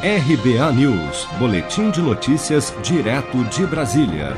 RBA News, Boletim de Notícias, direto de Brasília.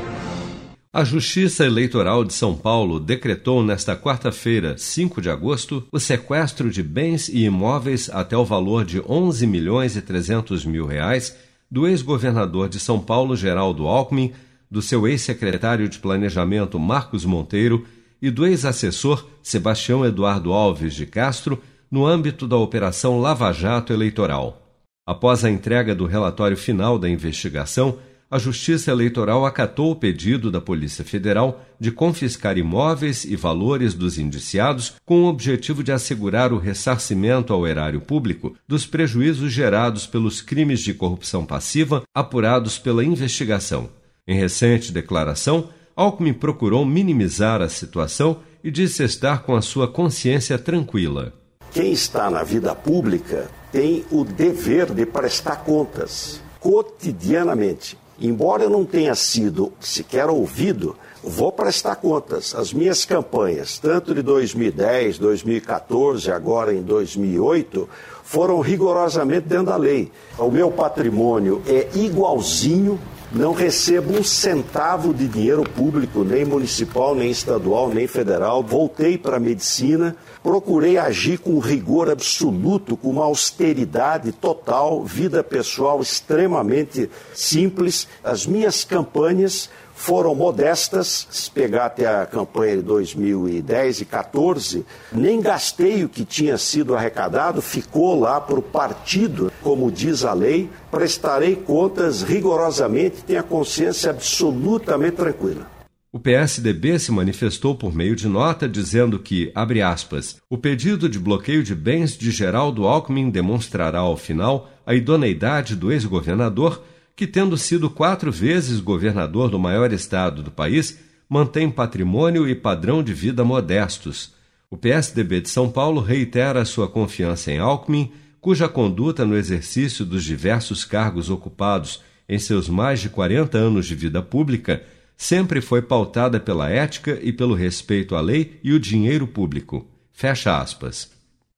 A Justiça Eleitoral de São Paulo decretou nesta quarta-feira, 5 de agosto, o sequestro de bens e imóveis até o valor de 11 milhões e 300 mil reais do ex-governador de São Paulo, Geraldo Alckmin, do seu ex-secretário de Planejamento, Marcos Monteiro, e do ex-assessor Sebastião Eduardo Alves de Castro, no âmbito da Operação Lava Jato Eleitoral. Após a entrega do relatório final da investigação, a Justiça Eleitoral acatou o pedido da Polícia Federal de confiscar imóveis e valores dos indiciados com o objetivo de assegurar o ressarcimento ao erário público dos prejuízos gerados pelos crimes de corrupção passiva apurados pela investigação. Em recente declaração, Alckmin procurou minimizar a situação e disse estar com a sua consciência tranquila. Quem está na vida pública tem o dever de prestar contas cotidianamente. Embora eu não tenha sido sequer ouvido, vou prestar contas. As minhas campanhas, tanto de 2010, 2014, agora em 2008, foram rigorosamente dentro da lei. O meu patrimônio é igualzinho não recebo um centavo de dinheiro público, nem municipal, nem estadual, nem federal. Voltei para a medicina, procurei agir com rigor absoluto, com uma austeridade total, vida pessoal extremamente simples. As minhas campanhas foram modestas. Se pegar até a campanha de 2010 e 14, nem gastei o que tinha sido arrecadado, ficou lá para o partido, como diz a lei. Prestarei contas rigorosamente, tenho a consciência absolutamente tranquila. O PSDB se manifestou por meio de nota dizendo que, abre aspas, o pedido de bloqueio de bens de Geraldo Alckmin demonstrará ao final a idoneidade do ex-governador que, tendo sido quatro vezes governador do maior estado do país, mantém patrimônio e padrão de vida modestos. O PSDB de São Paulo reitera sua confiança em Alckmin, cuja conduta no exercício dos diversos cargos ocupados em seus mais de 40 anos de vida pública sempre foi pautada pela ética e pelo respeito à lei e o dinheiro público. Fecha aspas.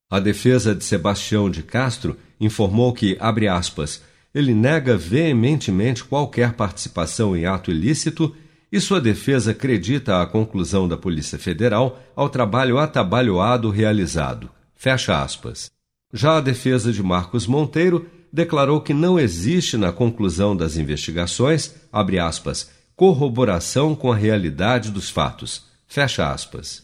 A defesa de Sebastião de Castro informou que, abre aspas, ele nega veementemente qualquer participação em ato ilícito e sua defesa acredita a conclusão da Polícia Federal ao trabalho atabalhoado realizado. Fecha aspas. Já a defesa de Marcos Monteiro declarou que não existe na conclusão das investigações, abre aspas, corroboração com a realidade dos fatos. Fecha aspas.